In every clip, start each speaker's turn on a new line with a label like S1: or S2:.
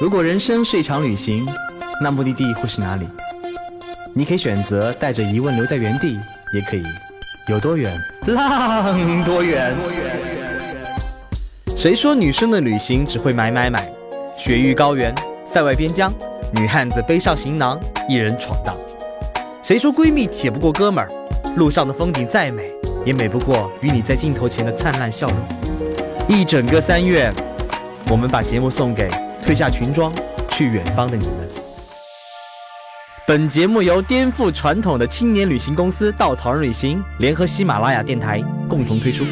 S1: 如果人生是一场旅行，那目的地会是哪里？你可以选择带着疑问留在原地，也可以有多远浪多远。谁说女生的旅行只会买买买？雪域高原，塞外边疆，女汉子背上行囊，一人闯荡。谁说闺蜜铁不过哥们儿？路上的风景再美，也美不过与你在镜头前的灿烂笑容。一整个三月，我们把节目送给褪下裙装去远方的你们。本节目由颠覆传统的青年旅行公司稻草人旅行联合喜马拉雅电台共同推出。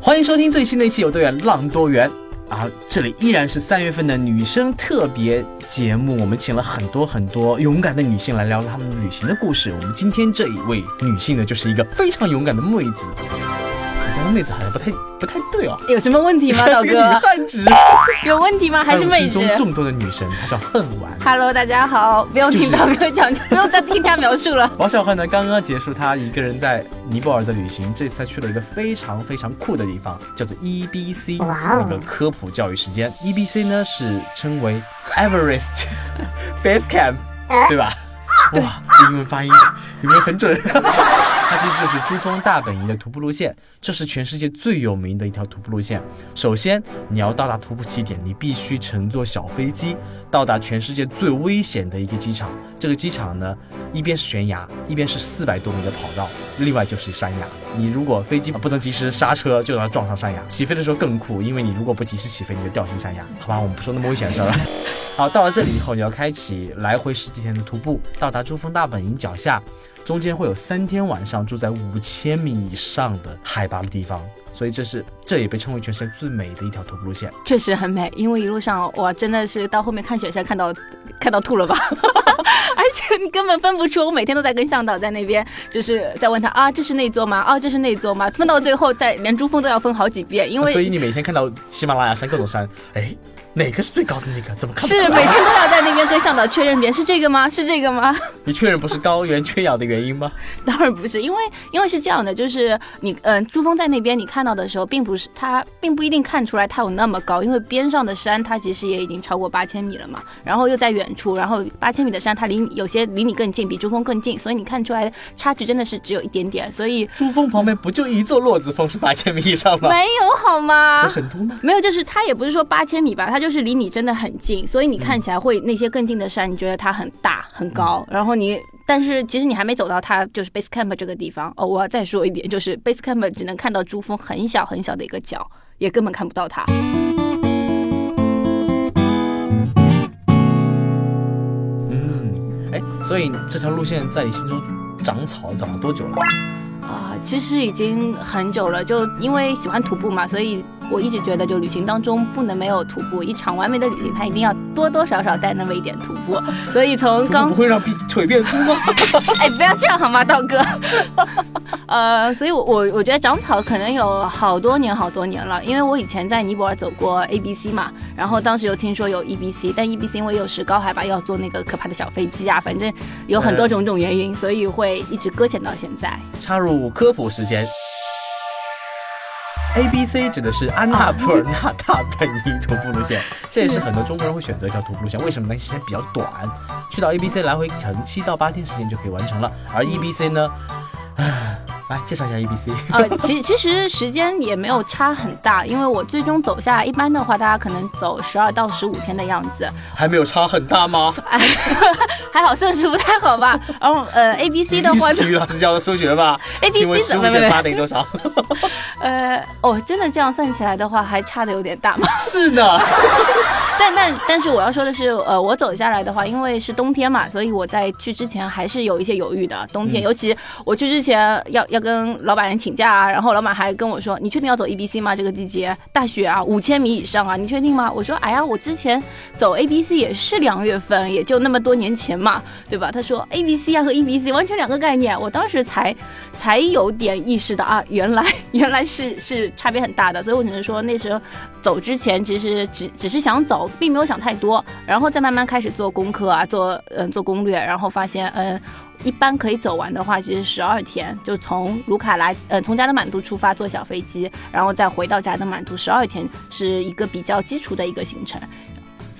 S1: 欢迎收听最新的一期《有多远浪多远》啊！这里依然是三月份的女生特别节目，我们请了很多很多勇敢的女性来聊聊她们旅行的故事。我们今天这一位女性呢，就是一个非常勇敢的妹子。好像妹子好像不太不太对哦，
S2: 有什么问题吗，老
S1: 是个女
S2: 哥？
S1: 汉子。
S2: 有问题吗？还是妹子
S1: 众多的女神，她叫恨丸。
S2: ？Hello，大家好，不用听
S1: 就是
S2: 道哥讲，不用再听他描述了。
S1: 王小恨呢，刚刚结束她一个人在尼泊尔的旅行，这次她去了一个非常非常酷的地方，叫做 EBC，那个科普教育时间。EBC 呢是称为 Everest Base Camp，对吧？哇，英文发音有没有很准？它其实就是珠峰大本营的徒步路线，这是全世界最有名的一条徒步路线。首先，你要到达徒步起点，你必须乘坐小飞机到达全世界最危险的一个机场。这个机场呢，一边是悬崖，一边是四百多米的跑道，另外就是山崖。你如果飞机不能及时刹车，就要撞上山崖。起飞的时候更酷，因为你如果不及时起飞，你就掉进山崖。好吧，我们不说那么危险的事儿了。好，到了这里以后，你要开启来回十几天的徒步，到达珠峰大本营脚下，中间会有三天晚上住在五千米以上的海拔的地方，所以这是这也被称为全世界最美的一条徒步路线。
S2: 确实很美，因为一路上哇，真的是到后面看雪山看到看到吐了吧。而且你根本分不出，我每天都在跟向导在那边，就是在问他啊，这是那座吗？啊，这是那座吗？分到最后，在连珠峰都要分好几遍，因 为
S1: 所以你每天看到喜马拉雅山各种山，哎，哪个是最高的那个？怎么看
S2: 是？每天都要在那边跟向导确认遍，是这个吗？是这个吗？
S1: 你确认不是高原缺氧的原因吗？
S2: 当然不是，因为因为是这样的，就是你嗯、珠峰在那边你看到的时候，并不是它并不一定看出来它有那么高，因为边上的山它其实也已经超过八千米了嘛，然后又在远处，然后八千米的山它离你有些离你更近，比珠峰更近，所以你看出来差距真的是只有一点点，所以
S1: 珠峰旁边不就一座落子峰是八千米以上吗？
S2: 没有好吗
S1: 有？很多吗？
S2: 没有，就是它也不是说八千米吧，它就是离你真的很近，所以你看起来会那些更近的山，你觉得它很大很高，然后你。但是其实你还没走到它就是 base camp 这个地方哦。我要再说一点，就是 base camp 只能看到珠峰很小很小的一个角，也根本看不到它。
S1: 嗯，哎，所以这条路线在你心中长草长了多久了？
S2: 啊，其实已经很久了，就因为喜欢徒步嘛，所以我一直觉得就旅行当中不能没有徒步。一场完美的旅行，它一定要多多少少带那么一点徒步。所以从刚
S1: 不会让臂腿变粗吗？
S2: 哎，不要这样好吗，道哥？呃，所以我，我我觉得长草可能有好多年好多年了，因为我以前在尼泊尔走过 A B C 嘛，然后当时有听说有 E B C，但 E B C 因为又是高海拔，要坐那个可怕的小飞机啊，反正有很多种种原因，所以会一直搁浅到现在。
S1: 插入科普时间。A B C 指的是安纳普尔纳大本营徒步路线，这也是很多中国人会选择一条徒步路线。为什么呢？时间比较短，去到 A B C 来回可能七到八天时间就可以完成了。而 E B C 呢，唉，来介绍一下 A B C。
S2: 呃，其其实时间也没有差很大，因为我最终走下来，一般的话大家可能走十二到十五天的样子，
S1: 还没有差很大吗？
S2: 还好算是不太好吧。然后呃，A B C 的话
S1: 体育老师教的数学吧
S2: A B
S1: 请问
S2: C
S1: 十五减
S2: 怎么没
S1: 八等于多少？
S2: 呃，哦，真的这样算起来的话，还差的有点大吗。
S1: 是呢。
S2: 但但但是我要说的是，呃，我走下来的话，因为是冬天嘛，所以我在去之前还是有一些犹豫的。冬天，
S1: 嗯
S2: 尤其我去之前要要跟老板请假啊，然后老板还跟我说：“你确定要走 A B C 吗？这个季节大雪啊，五千米以上啊，你确定吗？”我说：“哎呀，我之前走 A B C 也是两月份，也就那么多年前嘛，对吧？”他说：“A B C 啊和 E B C 完全两个概念。”我当时才才有点意识到啊，原来 原来是是差别很大的，所以我只能说那时候走之前其实只只是想走，并没有想太多，然后再慢慢开始做功课啊，做嗯做攻略，然后发现嗯。一般可以走完的话，其实十二天，就从卢卡拉，呃，从加德满都出发坐小飞机，然后再回到加德满都，十二天是一个比较基础的一个行程。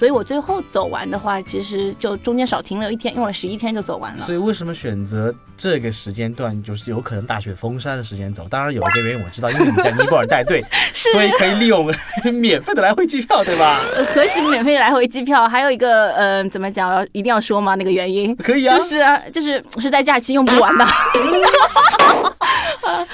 S2: 所以我最后走完的话，其实就中间少停留一天，用了十一天就走完了。
S1: 所以为什么选择这个时间段，就是有可能大雪封山的时间走？当然有一个原因我知道，因为你在尼泊尔带队，所以可以利用 免费的来回机票，对吧？
S2: 何止免费来回机票，还有一个，嗯，怎么讲？一定要说吗？那个原因
S1: 可以啊，
S2: 就是就是是在假期用不完的。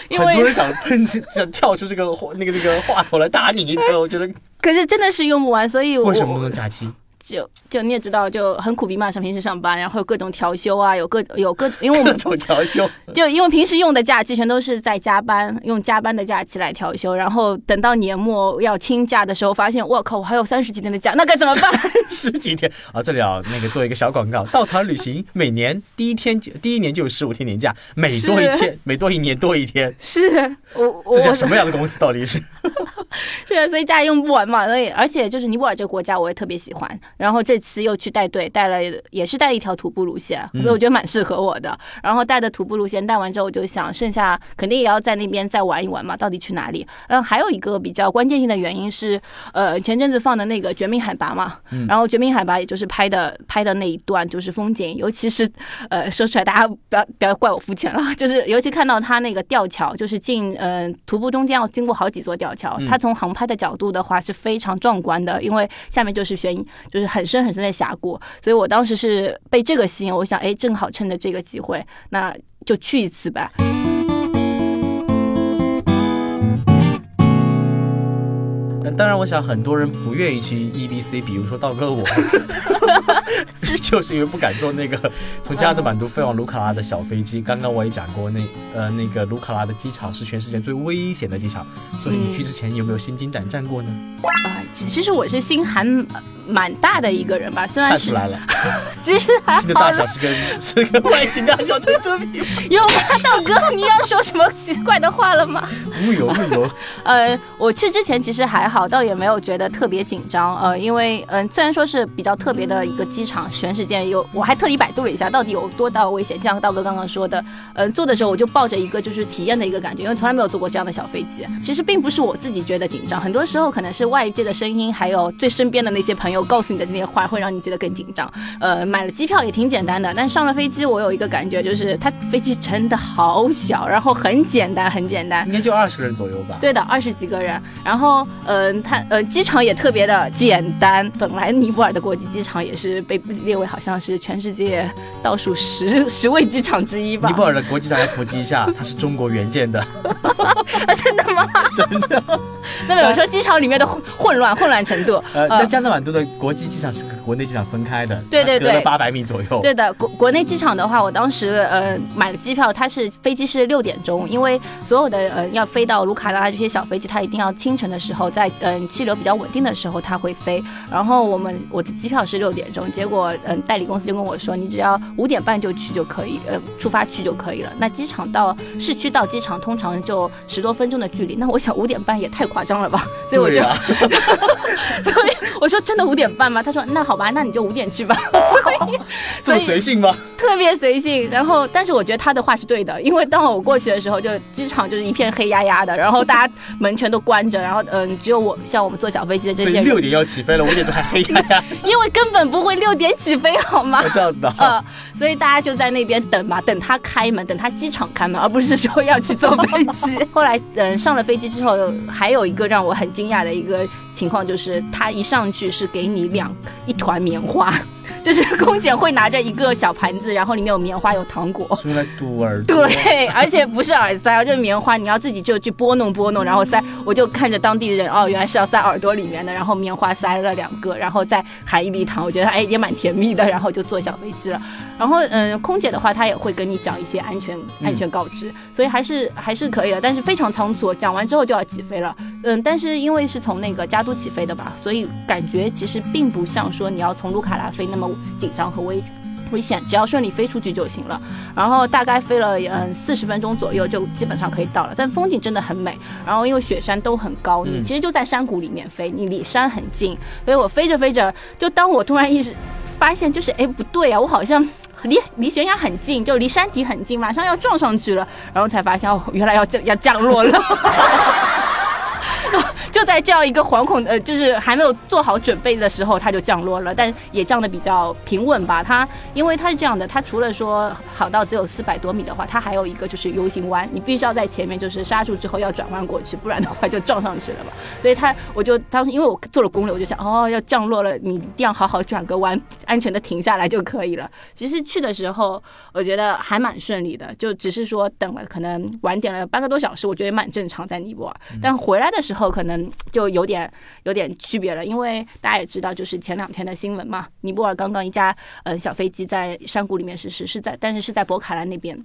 S1: 很多人想喷，想跳出这个那个那个话头来打你一顿，我觉得。
S2: 可是真的是用不完，所以
S1: 为什么不能假期？
S2: 就就你也知道，就很苦逼嘛。上平时上班，然后有各种调休啊，有各有各，因为我们
S1: 各种调休，
S2: 就因为平时用的假期全都是在加班，用加班的假期来调休，然后等到年末要清假的时候，发现我靠，我还有三十几天的假，那该怎么办？
S1: 十几天啊！这里啊，那个做一个小广告，稻草旅行每年第一天就第一年就有十五天年假，每多一天，每多一年多一天。
S2: 是我
S1: 这叫什么样的公司？到底是？
S2: 是啊，所以家里用不完嘛。所以而且就是尼泊尔这个国家，我也特别喜欢。然后这次又去带队，带了也是带一条徒步路线，所以我觉得蛮适合我的。然后带的徒步路线带完之后，我就想剩下肯定也要在那边再玩一玩嘛。到底去哪里？然后还有一个比较关键性的原因是，呃，前阵子放的那个《绝命海拔》嘛，然后《绝命海拔》也就是拍的拍的那一段就是风景，尤其是呃说出来大家不要不要怪我肤浅了，就是尤其看到他那个吊桥，就是进呃徒步中间要经过好几座吊桥，从航拍的角度的话是非常壮观的，因为下面就是悬就是很深很深的峡。谷，所以我当时是被这个吸引，我想，哎，正好趁着这个机会，那就去一次吧。
S1: 当然，我想很多人不愿意去 E B C，比如说道哥我，就是因为不敢坐那个从加德满都飞往卢卡拉的小飞机。刚刚我也讲过，那呃那个卢卡拉的机场是全世界最危险的机场，所以你去之前有没有心惊胆战过呢？
S2: 啊，其实我是心寒。蛮大的一个人吧，虽然
S1: 看出来了，
S2: 其实还
S1: 心的大小是跟是跟外形大小成正比。
S2: 有吗，道哥？你要说什么奇怪的话了吗？
S1: 没有，没有。
S2: 呃，我去之前其实还好，倒也没有觉得特别紧张。呃，因为嗯，虽然说是比较特别的一个机场，全世界有，我还特意百度了一下，到底有多大危险。像道哥刚刚说的，嗯，坐的时候我就抱着一个就是体验的一个感觉，因为从来没有坐过这样的小飞机。其实并不是我自己觉得紧张，很多时候可能是外界的声音，还有最身边的那些朋友。我告诉你的这些话会让你觉得更紧张。呃，买了机票也挺简单的，但上了飞机，我有一个感觉，就是它飞机真的好小，然后很简单，很简单，
S1: 应该就二十个人左右吧？
S2: 对的，二十几个人。然后，嗯，它呃，机场也特别的简单。本来尼泊尔的国际机场也是被列为好像是全世界倒数十十位机场之一吧？
S1: 尼泊尔的国际机场要普及一下，它是中国援建的。
S2: 啊，真的吗？
S1: 真的。
S2: 那么有说机场里面的混乱混乱程度？
S1: 呃，在加德满都的。国际机场是跟国内机场分开的，
S2: 对对对，
S1: 八百米左右。
S2: 对的，国国内机场的话，我当时呃买了机票，它是飞机是六点钟，因为所有的呃要飞到卢卡拉这些小飞机，它一定要清晨的时候，在嗯气流比较稳定的时候它会飞。然后我们我的机票是六点钟，结果嗯代理公司就跟我说，你只要五点半就去就可以，呃出发去就可以了。那机场到市区到机场通常就十多分钟的距离，那我想五点半也太夸张了吧，所以我就，所以我说真的五。点半吗？他说那好吧，那你就五点去吧。
S1: 这么随性吗？
S2: 特别随性。然后，但是我觉得他的话是对的，因为当我过去的时候，就机场就是一片黑压压的，然后大家门全都关着，然后嗯，只有我像我们坐小飞机的这些。
S1: 六点要起飞了，五点都还黑压压。
S2: 因为根本不会六点起飞，好吗？
S1: 这样子的。呃，
S2: 所以大家就在那边等嘛，等他开门，等他机场开门，而不是说要去坐飞机。后来嗯，上了飞机之后，还有一个让我很惊讶的一个。情况就是，他一上去是给你两一团棉花，就是空姐会拿着一个小盘子，然后里面有棉花有糖果，
S1: 用来堵耳
S2: 朵。对，而且不是耳塞，就是棉花，你要自己就去拨弄拨弄，然后塞。我就看着当地人，哦，原来是要塞耳朵里面的，然后棉花塞了两个，然后再含一粒糖，我觉得哎也蛮甜蜜的，然后就坐小飞机了。然后，嗯，空姐的话，她也会跟你讲一些安全安全告知，所以还是还是可以的，但是非常仓促，讲完之后就要起飞了，嗯，但是因为是从那个加都起飞的吧，所以感觉其实并不像说你要从卢卡拉飞那么紧张和危危险，只要顺利飞出去就行了。然后大概飞了嗯四十分钟左右，就基本上可以到了，但风景真的很美。然后因为雪山都很高，你其实就在山谷里面飞，你离山很近，所以我飞着飞着，就当我突然意识发现，就是哎不对啊，我好像。离离悬崖很近，就离山体很近，马上要撞上去了，然后才发现哦，原来要降要降落了。就在这样一个惶恐呃，就是还没有做好准备的时候，它就降落了，但也降的比较平稳吧。它因为它是这样的，它除了说好到只有四百多米的话，它还有一个就是 U 型弯，你必须要在前面就是刹住之后要转弯过去，不然的话就撞上去了嘛。所以它我就当时因为我做了攻略，我就想哦要降落了，你一定要好好转个弯，安全的停下来就可以了。其实去的时候我觉得还蛮顺利的，就只是说等了可能晚点了半个多小时，我觉得蛮正常在尼泊尔。但回来的时候可能。就有点有点区别了，因为大家也知道，就是前两天的新闻嘛，尼泊尔刚刚一架嗯小飞机在山谷里面失事，是在但是是在博卡兰那边。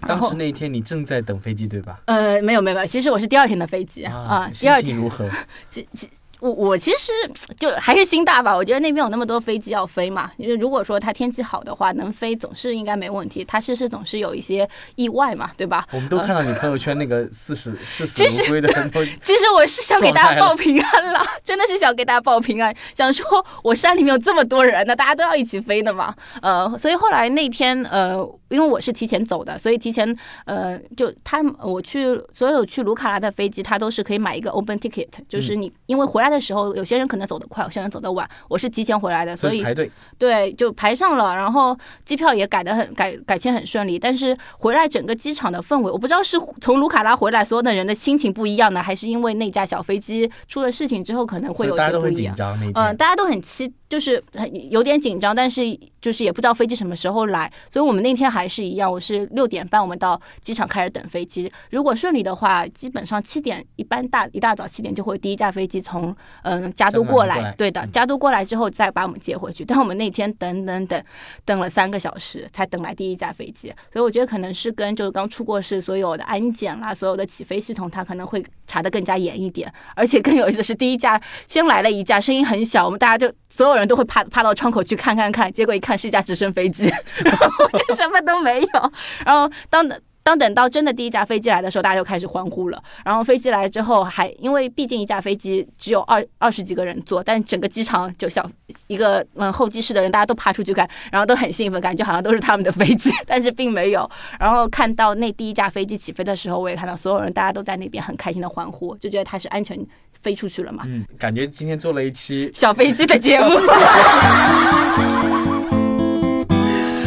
S1: 当时那一天你正在等飞机对吧？
S2: 呃，没有没有，其实我是第二天的飞机啊。
S1: 心情如何？
S2: 其 其。我我其实就还是心大吧，我觉得那边有那么多飞机要飞嘛，因为如果说它天气好的话，能飞总是应该没问题。它事实总是有一些意外嘛，对吧？
S1: 我们都看到你朋友圈那个四十视死如归的很多。
S2: 其实我是想给大家报平安啦，真的是想给大家报平安，想说我山里面有这么多人，那大家都要一起飞的嘛。呃，所以后来那天呃，因为我是提前走的，所以提前呃，就他我去所有去卢卡拉的飞机，他都是可以买一个 open ticket，就是你因为回来。的时候，有些人可能走得快，有些人走得晚。我是提前回来的，所以
S1: 排队
S2: 对就排上了，然后机票也改得很改改签很顺利。但是回来整个机场的氛围，我不知道是从卢卡拉回来所有的人的心情不一样呢，还是因为那架小飞机出了事情之后可能会有些不一样。嗯，大家都很期。就是很有点紧张，但是就是也不知道飞机什么时候来，所以我们那天还是一样，我是六点半我们到机场开始等飞机。如果顺利的话，基本上七点一般大一大早七点就会第一架飞机从嗯加都过来，对的，加都过来之后再把我们接回去。但我们那天等等等等了三个小时才等来第一架飞机，所以我觉得可能是跟就是刚出过事所有的安检啦，所有的起飞系统它可能会查得更加严一点，而且更有意思的是第一架先来了一架，声音很小，我们大家就所有。人都会趴趴到窗口去看看看，结果一看是一架直升飞机，然后就什么都没有。然后当当等到真的第一架飞机来的时候，大家就开始欢呼了。然后飞机来之后，还因为毕竟一架飞机只有二二十几个人坐，但整个机场就小一个嗯候机室的人，大家都爬出去看，然后都很兴奋，感觉好像都是他们的飞机，但是并没有。然后看到那第一架飞机起飞的时候，我也看到所有人，大家都在那边很开心的欢呼，就觉得它是安全。飞出去了嘛？
S1: 嗯，感觉今天做了一期
S2: 小飞机的节目。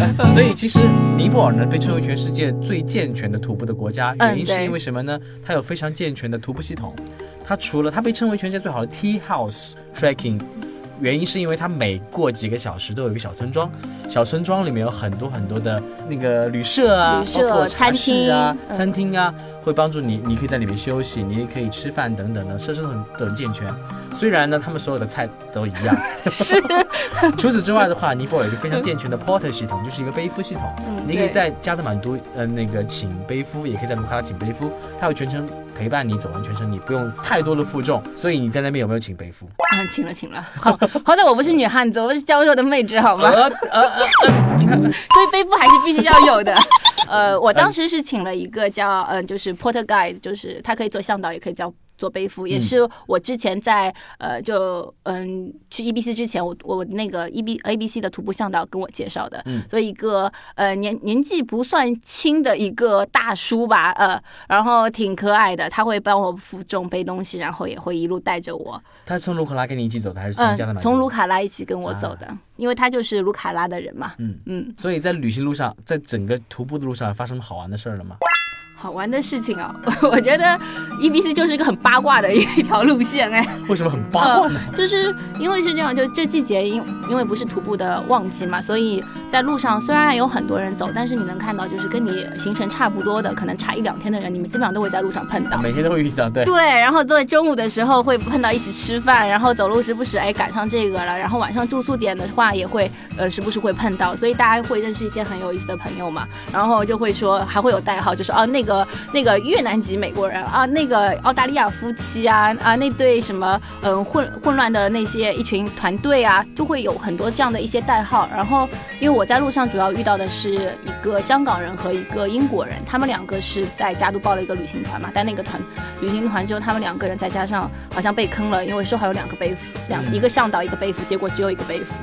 S1: 所以其实尼泊尔呢被称为全世界最健全的徒步的国家，原因是因为什么呢？它有非常健全的徒步系统。它除了它被称为全世界最好的 Tea House Trekking。原因是因为它每过几个小时都有一个小村庄，小村庄里面有很多很多的那个旅社啊，包括餐厅啊、餐厅啊，会帮助你，你可以在里面休息，你也可以吃饭等等的，设施都很都很健全。虽然呢，他们所有的菜都一样，
S2: 是。
S1: 除此之外的话，尼泊尔有一个非常健全的 porter 系统，就是一个背夫系统。你可以在加德满都呃那个请背夫，也可以在卢卡拉请背夫，他会全程陪伴你走完全程，你不用太多的负重。所以你在那边有没有请背夫？
S2: 嗯，请了，请了。好。好歹我不是女汉子，我是娇弱的妹纸，好吗？呃呃呃所以背夫还是必须要有的。呃，我当时是请了一个叫嗯，就是 porter guide，就是他可以做向导，也可以叫。做背负也是我之前在呃就嗯去 E B C 之前，我我那个 E B A B C 的徒步向导跟我介绍的，所以一个呃年年纪不算轻的一个大叔吧，呃，然后挺可爱的，他会帮我负重背东西，然后也会一路带着我。
S1: 他是从卢卡拉跟你一起走的，还是从加拿大？
S2: 从卢卡拉一起跟我走的，因为他就是卢卡拉的人嘛。嗯嗯。
S1: 所以在旅行路上，在整个徒步的路上，发生好玩的事儿了吗？
S2: 好玩的事情啊，我觉得 E B C 就是一个很八卦的一条路线哎。
S1: 为什么很八卦呢？
S2: 就是因为是这样，就这季节因因为不是徒步的旺季嘛，所以在路上虽然有很多人走，但是你能看到就是跟你行程差不多的，可能差一两天的人，你们基本上都会在路上碰到。
S1: 每天都会遇到，对。
S2: 对，然后在中午的时候会碰到一起吃饭，然后走路时不时哎赶上这个了，然后晚上住宿点的话也会呃时不时会碰到，所以大家会认识一些很有意思的朋友嘛，然后就会说还会有代号，就说哦那个。个那个越南籍美国人啊，那个澳大利亚夫妻啊啊，那对什么嗯混混乱的那些一群团队啊，就会有很多这样的一些代号。然后因为我在路上主要遇到的是一个香港人和一个英国人，他们两个是在加都报了一个旅行团嘛，但那个团旅行团之后，他们两个人再加上好像被坑了，因为说好有两个背夫，两一个向导一个背夫，结果只有一个背夫，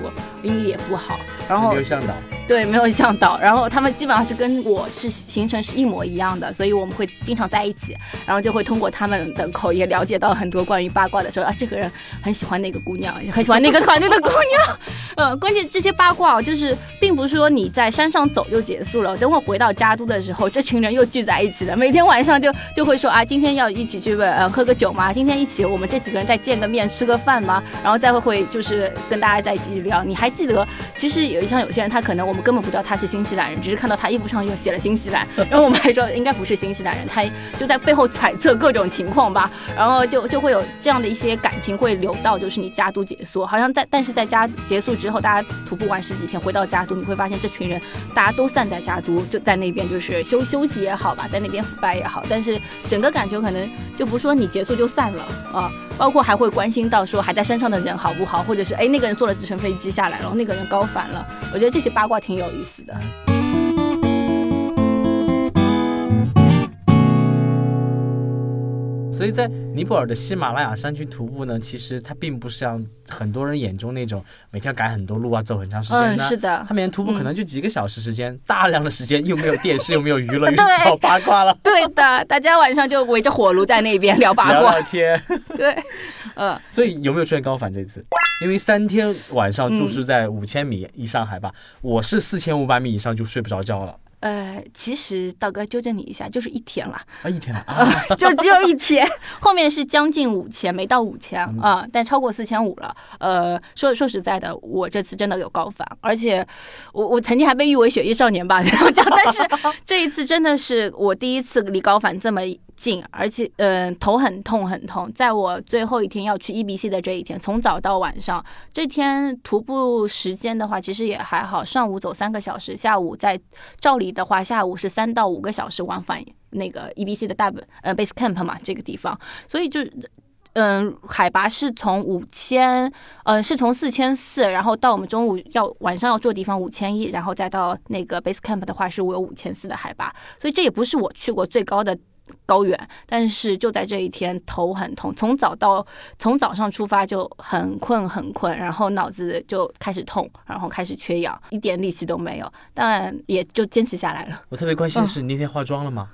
S2: 英语也不好，然后
S1: 没有向导。
S2: 对，没有向导。然后他们基本上是跟我是行程是一模一样的，所以我们会经常在一起，然后就会通过他们的口也了解到很多关于八卦的，时候啊，这个人很喜欢那个姑娘，很喜欢那个团队的姑娘。嗯，关键这些八卦就是并不是说你在山上走就结束了，等会回到家都的时候，这群人又聚在一起了，每天晚上就就会说啊，今天要一起去呃喝个酒吗？今天一起我们这几个人再见个面吃个饭吗？然后再会会就是跟大家在一起聊。你还记得，其实有一像有些人，他可能我们根本不知道他是新西兰人，只是看到他衣服上又写了新西兰，然后我们还说应该不是新西兰人，他就在背后揣测各种情况吧，然后就就会有这样的一些感情会流到就是你家都结束，好像在但是在家结束之后，大家徒步完十几天回到家都，你会发现这群人大家都散在家都，就在那边就是休休息也好吧，在那边腐败也好，但是整个感觉可能就不说你结束就散了啊，包括还会关心到说还在山上的人好不好，或者是哎那个人坐了直升飞机下来了，那个人高反了，我觉得这些八卦挺有意思的。
S1: 所以在尼泊尔的喜马拉雅山区徒步呢，其实它并不像很多人眼中那种每天要赶很多路啊，走很长时间
S2: 嗯，是的，
S1: 他每天徒步可能就几个小时时间，大量的时间又没有电视，又没有娱乐，又是找八卦了。
S2: 对的，大家晚上就围着火炉在那边聊八卦，
S1: 聊天。
S2: 对，嗯。
S1: 所以有没有出现高反这次？因为三天晚上住宿在五千米以上海拔，我是四千五百米以上就睡不着觉了。
S2: 呃，其实道哥纠正你一下，就是一天了
S1: 啊，一天了
S2: 啊，就只有一天，后面是将近五千，没到五千啊，但超过四千五了。呃，说说实在的，我这次真的有高反，而且我我曾经还被誉为雪域少年吧，然后讲，但是这一次真的是我第一次离高反这么。近，而且嗯，头很痛很痛。在我最后一天要去 E B C 的这一天，从早到晚上，这天徒步时间的话，其实也还好。上午走三个小时，下午在照理的话，下午是三到五个小时往返那个 E B C 的大本呃 base camp 嘛，这个地方。所以就嗯，海拔是从五千，呃，是从四千四，然后到我们中午要晚上要住的地方五千一，然后再到那个 base camp 的话，是我有五千四的海拔。所以这也不是我去过最高的。高原，但是就在这一天，头很痛，从早到从早上出发就很困很困，然后脑子就开始痛，然后开始缺氧，一点力气都没有，但也就坚持下来了。
S1: 我特别关心的是，你那天化妆了吗？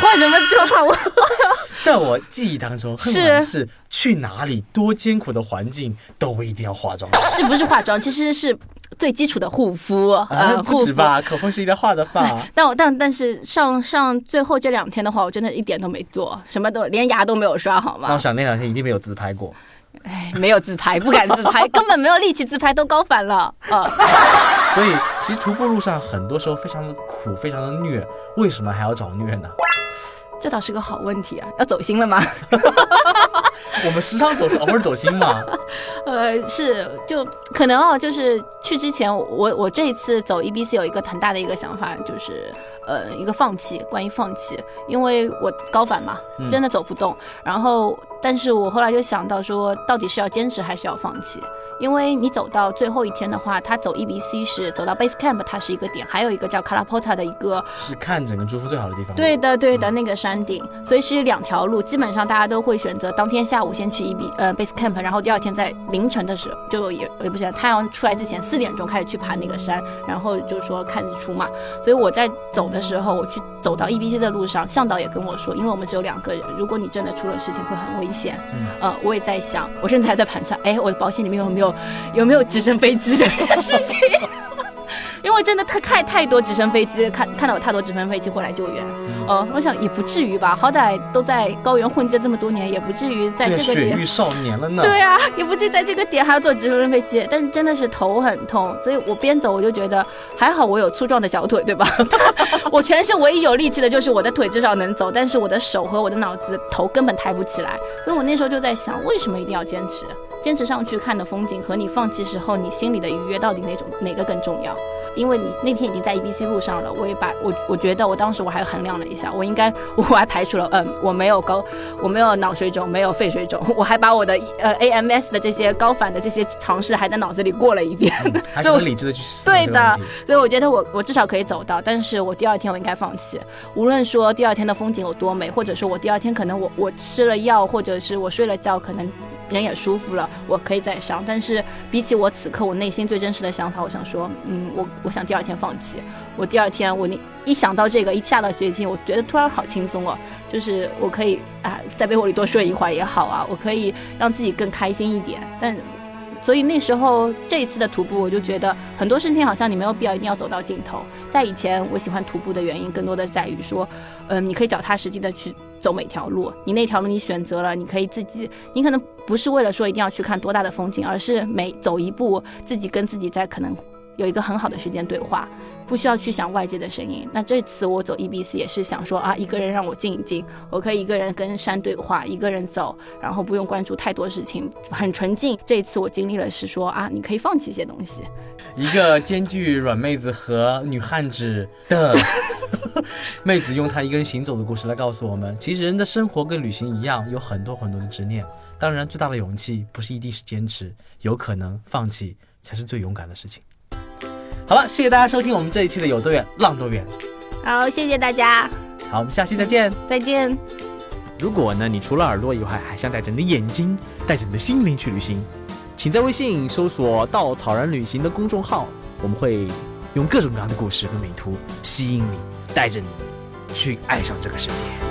S2: 化什么妆？我
S1: 在我记忆当中，是是去哪里多艰苦的环境都一定要化妆。
S2: 这不是化妆，其实是。最基础的护肤
S1: 啊，不止吧？口红是一定要画的吧？
S2: 但我但但是上上最后这两天的话，我真的一点都没做，什么都连牙都没有刷，好吗？
S1: 那我想那两天一定没有自拍过。
S2: 哎，没有自拍，不敢自拍，根本没有力气自拍，都高反了啊！
S1: 所以其实徒步路上很多时候非常的苦，非常的虐，为什么还要找虐呢？
S2: 这倒是个好问题啊！要走心了吗？
S1: 我们时常走是偶尔走心嘛？
S2: 呃，是，就可能哦，就是去之前，我我这一次走 E B C 有一个很大的一个想法，就是呃，一个放弃，关于放弃，因为我高反嘛，真的走不动。然后，但是我后来就想到说，到底是要坚持还是要放弃？因为你走到最后一天的话，它走 E B C 是走到 Base Camp，它是一个点，还有一个叫 Kalapota 的一个，
S1: 是看整个珠峰最好的地方。
S2: 对的，对的，那个山顶，所以是两条路，基本上大家都会选择当天下午先去 E B 呃 Base Camp，然后第二天在凌晨的时候就也也不是太阳出来之前四点钟开始去爬那个山，然后就说看日出嘛。所以我在走的时候，我去走到 E B C 的路上，向导也跟我说，因为我们只有两个人，如果你真的出了事情会很危险。嗯，呃，我也在想，我甚至还在盘算，哎，我的保险里面有没有。有没有直升飞机这件 事情？因为真的太太太多直升飞机，看看到有太多直升飞机会来救援。呃，我想也不至于吧，好歹都在高原混迹这么多年，也不至于在这个
S1: 点。雪域少年了呢。
S2: 对啊，也不至于在这个点还要坐直升飞机。但是真的是头很痛，所以我边走我就觉得还好，我有粗壮的小腿，对吧？我全身唯一有力气的就是我的腿，至少能走。但是我的手和我的脑子、头根本抬不起来。所以我那时候就在想，为什么一定要坚持？坚持上去看的风景和你放弃时候你心里的愉悦到底哪种哪个更重要？因为你那天已经在 E B C 路上了，我也把我我觉得我当时我还衡量了一下，我应该 我还排除了嗯我没有高我没有脑水肿没有肺水肿，我还把我的 呃 A M S 的这些高反的这些尝试还在脑子里过了一遍，
S1: 还是很理智的去
S2: 对的，所以我觉得我我至少可以走到，但是我第二天我应该放弃，无论说第二天的风景有多美，或者说我第二天可能我我吃了药或者是我睡了觉可能。人也舒服了，我可以再上。但是比起我此刻我内心最真实的想法，我想说，嗯，我我想第二天放弃。我第二天我那一想到这个，一下到决心，我觉得突然好轻松哦，就是我可以啊，在被窝里多睡一会儿也好啊，我可以让自己更开心一点。但所以那时候这一次的徒步，我就觉得很多事情好像你没有必要一定要走到尽头。在以前，我喜欢徒步的原因更多的在于说，嗯，你可以脚踏实地的去走每条路，你那条路你选择了，你可以自己，你可能不是为了说一定要去看多大的风景，而是每走一步，自己跟自己在可能有一个很好的时间对话。不需要去想外界的声音。那这次我走 E B C 也是想说啊，一个人让我静一静，我可以一个人跟山对话，一个人走，然后不用关注太多事情，很纯净。这一次我经历了是说啊，你可以放弃一些东西。
S1: 一个兼具软妹子和女汉子的 妹子，用她一个人行走的故事来告诉我们，其实人的生活跟旅行一样，有很多很多的执念。当然，最大的勇气不是一定是坚持，有可能放弃才是最勇敢的事情。好了，谢谢大家收听我们这一期的有多远浪多远。
S2: 好，谢谢大家。
S1: 好，我们下期再见。
S2: 再见。
S1: 如果呢，你除了耳朵以外，还想带着你的眼睛，带着你的心灵去旅行，请在微信搜索“稻草人旅行”的公众号，我们会用各种各样的故事和美图吸引你，带着你去爱上这个世界。